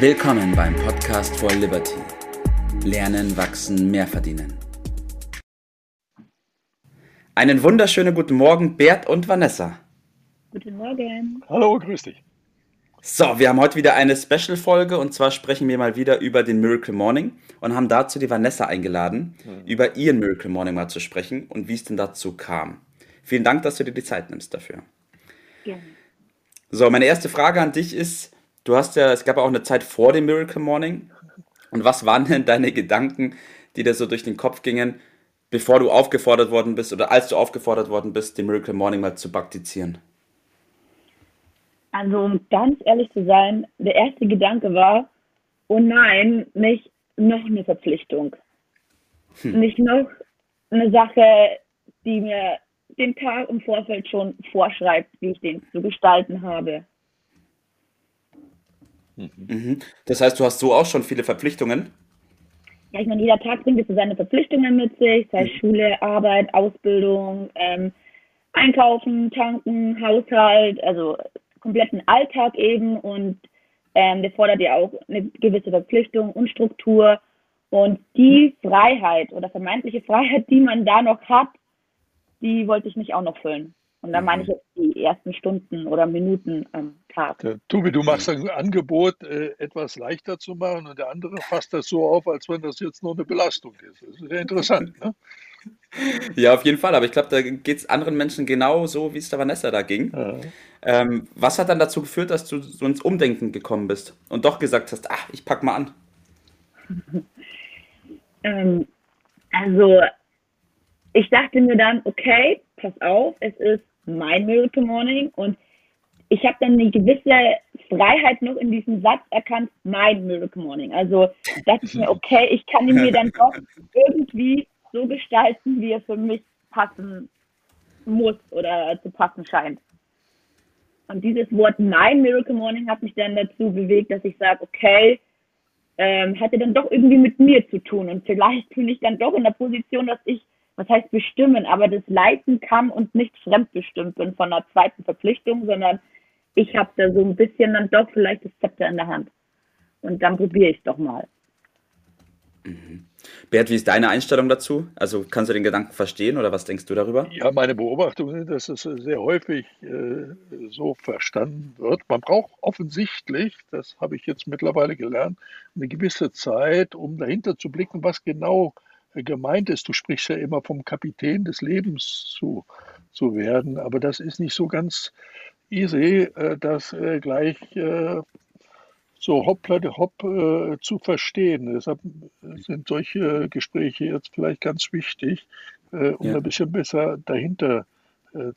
Willkommen beim Podcast for Liberty. Lernen, wachsen, mehr verdienen. Einen wunderschönen guten Morgen, Bert und Vanessa. Guten Morgen. Hallo, grüß dich. So, wir haben heute wieder eine Special-Folge und zwar sprechen wir mal wieder über den Miracle Morning und haben dazu die Vanessa eingeladen, mhm. über ihren Miracle Morning mal zu sprechen und wie es denn dazu kam. Vielen Dank, dass du dir die Zeit nimmst dafür. Gerne. So, meine erste Frage an dich ist, du hast ja, es gab auch eine Zeit vor dem Miracle Morning und was waren denn deine Gedanken, die dir so durch den Kopf gingen, bevor du aufgefordert worden bist oder als du aufgefordert worden bist, den Miracle Morning mal zu praktizieren? Also, um ganz ehrlich zu sein, der erste Gedanke war, oh nein, nicht noch eine Verpflichtung. Hm. Nicht noch eine Sache, die mir den Tag im Vorfeld schon vorschreibt, wie ich den zu gestalten habe. Mhm. Das heißt, du hast so auch schon viele Verpflichtungen? Ja, ich meine, jeder Tag bringt so seine Verpflichtungen mit sich, sei es mhm. Schule, Arbeit, Ausbildung, ähm, Einkaufen, Tanken, Haushalt, also kompletten Alltag eben und ähm, der fordert ja auch eine gewisse Verpflichtung und Struktur und die Freiheit oder vermeintliche Freiheit, die man da noch hat, die wollte ich nicht auch noch füllen. Und da meine ich jetzt die ersten Stunden oder Minuten am Tag. Ja, Tobi, du machst ein Angebot, äh, etwas leichter zu machen und der andere fasst das so auf, als wenn das jetzt nur eine Belastung ist. Das ist sehr interessant. Ne? Ja, auf jeden Fall. Aber ich glaube, da geht es anderen Menschen genau so, wie es der Vanessa da ging. Ja. Ähm, was hat dann dazu geführt, dass du so ins Umdenken gekommen bist und doch gesagt hast, ach, ich pack mal an? ähm, also, ich dachte mir dann, okay, pass auf, es ist mein Miracle Morning und ich habe dann eine gewisse Freiheit noch in diesem Satz erkannt, mein Miracle Morning. Also dachte ich mir, okay, ich kann ihn mir dann doch irgendwie so gestalten, wie er für mich passen muss oder zu passen scheint. Und dieses Wort mein Miracle Morning hat mich dann dazu bewegt, dass ich sage, okay, ähm, hatte dann doch irgendwie mit mir zu tun. Und vielleicht bin ich dann doch in der Position, dass ich was heißt bestimmen, aber das leiten kann und nicht fremdbestimmt bin von einer zweiten Verpflichtung, sondern ich habe da so ein bisschen dann doch vielleicht das Zepter in der Hand. Und dann probiere ich es doch mal. Mhm. Bert, wie ist deine Einstellung dazu? Also kannst du den Gedanken verstehen oder was denkst du darüber? Ja, meine Beobachtung ist, dass es sehr häufig äh, so verstanden wird. Man braucht offensichtlich, das habe ich jetzt mittlerweile gelernt, eine gewisse Zeit, um dahinter zu blicken, was genau gemeint ist. Du sprichst ja immer vom Kapitän des Lebens zu, zu werden, aber das ist nicht so ganz easy, äh, das äh, gleich äh, so hoppla hopp zu verstehen. Deshalb sind solche Gespräche jetzt vielleicht ganz wichtig, um ja. ein bisschen besser dahinter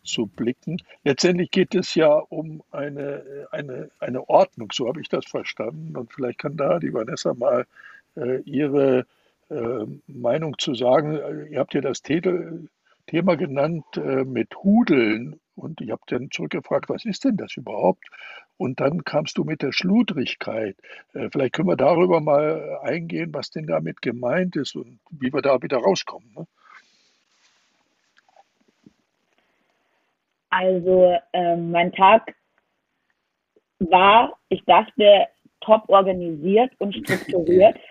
zu blicken. Letztendlich geht es ja um eine, eine, eine Ordnung, so habe ich das verstanden. Und vielleicht kann da die Vanessa mal ihre äh, Meinung zu sagen. Ihr habt ja das Thema genannt äh, mit Hudeln und ich habe dann zurückgefragt, was ist denn das überhaupt? Und dann kamst du mit der Schludrigkeit. Äh, vielleicht können wir darüber mal eingehen, was denn damit gemeint ist und wie wir da wieder rauskommen. Ne? Also ähm, mein Tag war, ich dachte, top organisiert und strukturiert.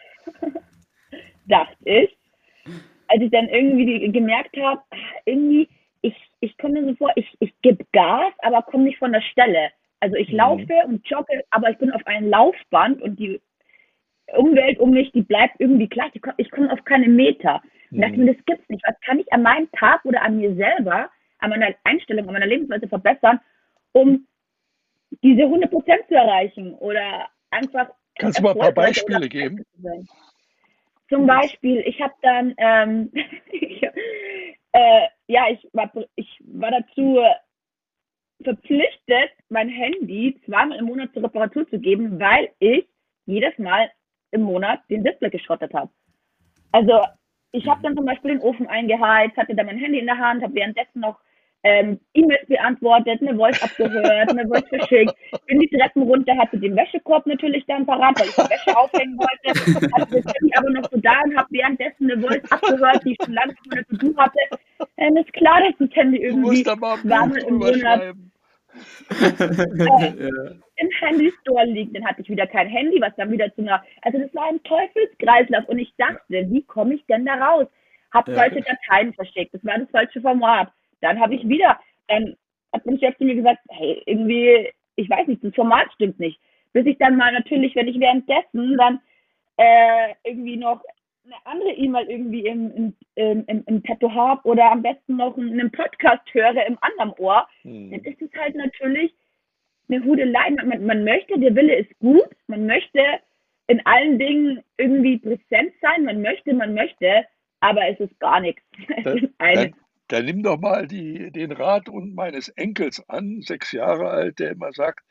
dachte ich. Als ich dann irgendwie gemerkt habe, irgendwie, ich, ich komme mir so vor, ich, ich gebe Gas, aber komme nicht von der Stelle. Also ich mhm. laufe und jogge, aber ich bin auf einem Laufband und die Umwelt um mich, die bleibt irgendwie gleich. Ich komme auf keine Meter. Und mhm. dachte mir, das gibt's nicht. Was kann ich an meinem Tag oder an mir selber, an meiner Einstellung, an meiner Lebensweise verbessern, um diese 100 Prozent zu erreichen oder einfach. Kannst du mal ein paar Beispiele geben? Zum Beispiel, ich habe dann, ähm, ich, äh, ja, ich war, ich war dazu verpflichtet, mein Handy zweimal im Monat zur Reparatur zu geben, weil ich jedes Mal im Monat den Display geschrottet habe. Also ich habe dann zum Beispiel den Ofen eingeheizt, hatte dann mein Handy in der Hand, habe währenddessen noch ähm, E-Mails beantwortet, eine Voice abgehört, eine Voice verschickt, bin die Treppen runter, hatte den Wäschekorb natürlich dann parat, weil ich die Wäsche aufhängen wollte, hatte das Handy aber noch so da und habe währenddessen eine Voice abgehört, die ich schon lange von der To-Do hatte. Ähm, ist klar, dass das Handy irgendwie warm im Monat äh, im Handy Store liegen, dann hatte ich wieder kein Handy, was dann wieder zu einer, also das war ein Teufelskreislauf und ich dachte, wie komme ich denn da raus? Hab ja. falsche Dateien verschickt, das war das falsche Format. Dann habe ich wieder, dann hat mein Chef zu mir gesagt, hey, irgendwie, ich weiß nicht, das Format stimmt nicht. Bis ich dann mal natürlich, wenn ich währenddessen dann äh, irgendwie noch eine andere E-Mail irgendwie im, im, im, im Petto habe oder am besten noch einen Podcast höre im anderen Ohr, hm. dann ist es halt natürlich eine Hudelei. Man, man möchte, der Wille ist gut, man möchte in allen Dingen irgendwie präsent sein, man möchte, man möchte, aber es ist gar nichts. Dann, dann, dann nimm doch mal die, den Rat und meines Enkels an, sechs Jahre alt, der immer sagt,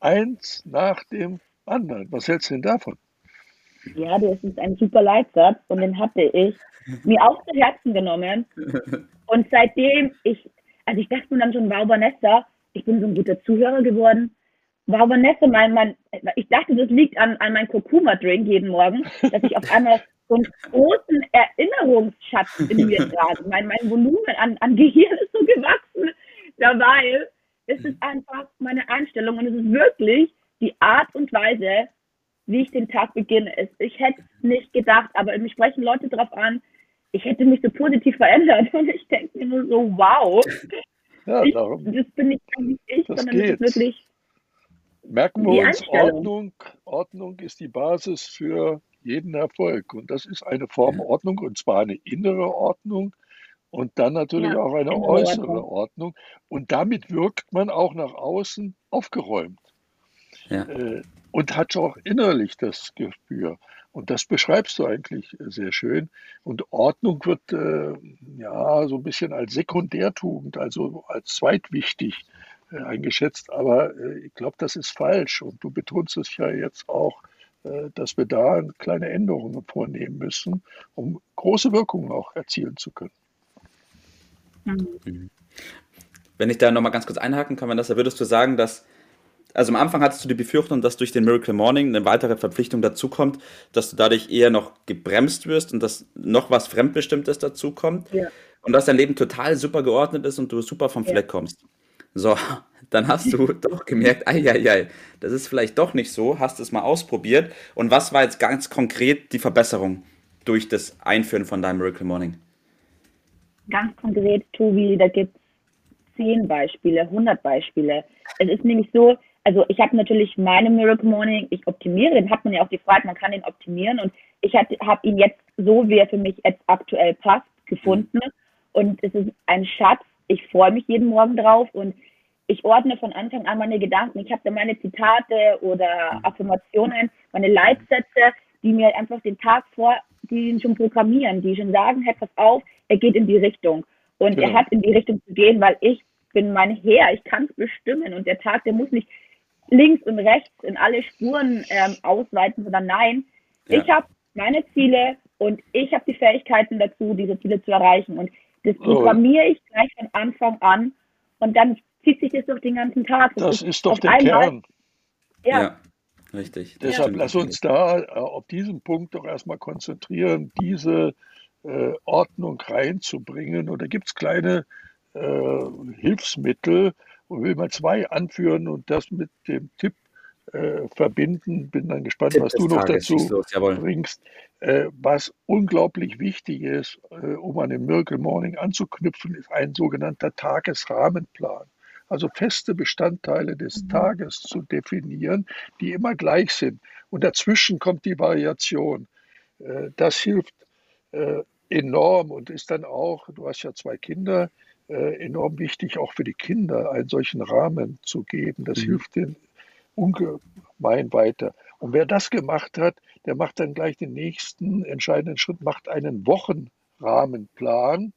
eins nach dem anderen. Was hältst du denn davon? Ja, das ist ein super Leitsatz und den hatte ich mir auch zu Herzen genommen. Und seitdem ich, also ich dachte mir dann schon, wow, Vanessa, ich bin so ein guter Zuhörer geworden. Wow, Vanessa, mein, mein, ich dachte, das liegt an, an meinem Kurkuma-Drink jeden Morgen, dass ich auf einmal so einen großen Erinnerungsschatz in mir trage. Mein, mein Volumen an, an Gehirn ist so gewachsen dabei. Es ist einfach meine Einstellung und es ist wirklich die Art und Weise, wie ich den Tag beginne. Ich hätte es nicht gedacht, aber mich sprechen Leute darauf an, ich hätte mich so positiv verändert und ich denke mir nur so, wow. Ja, ich, das bin ich nicht ich, das sondern geht. das ist wirklich. Merken wir uns, Ordnung, Ordnung ist die Basis für jeden Erfolg. Und das ist eine Form Ordnung, und zwar eine innere Ordnung und dann natürlich ja, auch eine äußere Ordnung. Ordnung. Und damit wirkt man auch nach außen aufgeräumt. Ja. Äh, und hat auch innerlich das Gespür. Und das beschreibst du eigentlich sehr schön. Und Ordnung wird äh, ja so ein bisschen als Sekundärtugend, also als zweitwichtig äh, eingeschätzt. Aber äh, ich glaube, das ist falsch. Und du betonst es ja jetzt auch, äh, dass wir da kleine Änderungen vornehmen müssen, um große Wirkungen auch erzielen zu können. Mhm. Wenn ich da nochmal ganz kurz einhaken kann, Vanessa, würdest du sagen, dass also am Anfang hattest du die Befürchtung, dass durch den Miracle Morning eine weitere Verpflichtung dazukommt, dass du dadurch eher noch gebremst wirst und dass noch was Fremdbestimmtes dazukommt. Ja. Und dass dein Leben total super geordnet ist und du super vom Fleck kommst. So, dann hast du doch gemerkt, ei, ei, ei, das ist vielleicht doch nicht so, hast es mal ausprobiert. Und was war jetzt ganz konkret die Verbesserung durch das Einführen von deinem Miracle Morning? Ganz konkret, Tobi, da gibt es zehn Beispiele, 100 Beispiele. Es ist nämlich so, also ich habe natürlich meine Miracle Morning, ich optimiere, den hat man ja auch gefragt, man kann den optimieren und ich habe ihn jetzt so, wie er für mich jetzt aktuell passt, gefunden mhm. und es ist ein Schatz. Ich freue mich jeden Morgen drauf und ich ordne von Anfang an meine Gedanken. Ich habe da meine Zitate oder mhm. Affirmationen, meine Leitsätze, die mir einfach den Tag vor, die ihn schon programmieren, die schon sagen, hey, pass auf, er geht in die Richtung. Und genau. er hat in die Richtung zu gehen, weil ich bin mein Herr, ich kann es bestimmen und der Tag, der muss nicht links und rechts in alle Spuren ähm, ausweiten, sondern nein, ja. ich habe meine Ziele und ich habe die Fähigkeiten dazu, diese Ziele zu erreichen. Und das oh. programmiere ich gleich von Anfang an und dann zieht sich das durch den ganzen Tag. Das, das ist doch der einmal, Kern. Ja. ja. Richtig. Deshalb ja. lass uns da äh, auf diesen Punkt doch erstmal konzentrieren, diese äh, Ordnung reinzubringen. Und da gibt es kleine äh, Hilfsmittel, und will mal zwei anführen und das mit dem Tipp äh, verbinden. Bin dann gespannt, Tipp was du noch Tages, dazu bringst. Äh, was unglaublich wichtig ist, äh, um an den Miracle Morning anzuknüpfen, ist ein sogenannter Tagesrahmenplan. Also feste Bestandteile des mhm. Tages zu definieren, die immer gleich sind. Und dazwischen kommt die Variation. Äh, das hilft enorm und ist dann auch, du hast ja zwei Kinder, enorm wichtig, auch für die Kinder einen solchen Rahmen zu geben. Das mhm. hilft denen ungemein weiter. Und wer das gemacht hat, der macht dann gleich den nächsten entscheidenden Schritt, macht einen Wochenrahmenplan.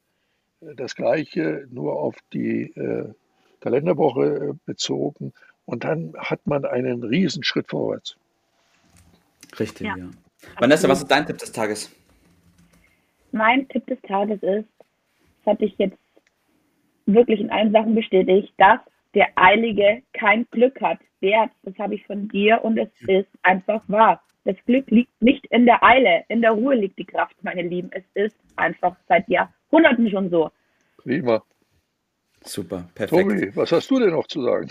Das gleiche nur auf die äh, Kalenderwoche äh, bezogen. Und dann hat man einen Riesenschritt vorwärts. Richtig, ja. ja. Vanessa, was ist dein Tipp des Tages? Mein Tipp des Tages ist, das hatte ich jetzt wirklich in allen Sachen bestätigt, dass der Eilige kein Glück hat. Der, das habe ich von dir und es ist einfach wahr. Das Glück liegt nicht in der Eile, in der Ruhe liegt die Kraft, meine Lieben. Es ist einfach seit Jahrhunderten schon so. Prima. Super, perfekt. Tobi, was hast du denn noch zu sagen?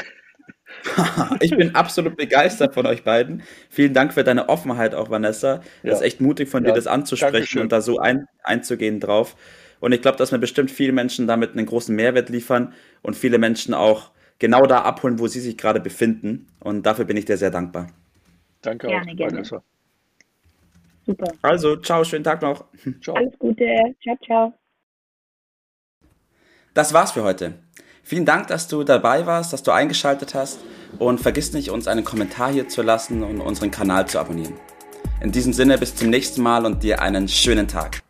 ich bin absolut begeistert von euch beiden. Vielen Dank für deine Offenheit auch, Vanessa. Das ja. ist echt mutig von dir, das anzusprechen Dankeschön. und da so ein, einzugehen drauf. Und ich glaube, dass wir bestimmt viele Menschen damit einen großen Mehrwert liefern und viele Menschen auch genau da abholen, wo sie sich gerade befinden. Und dafür bin ich dir sehr dankbar. Danke gerne, auch, gerne. Vanessa. Super. Also, ciao, schönen Tag noch. Ciao. Alles Gute. Ciao, ciao. Das war's für heute. Vielen Dank, dass du dabei warst, dass du eingeschaltet hast und vergiss nicht, uns einen Kommentar hier zu lassen und unseren Kanal zu abonnieren. In diesem Sinne, bis zum nächsten Mal und dir einen schönen Tag.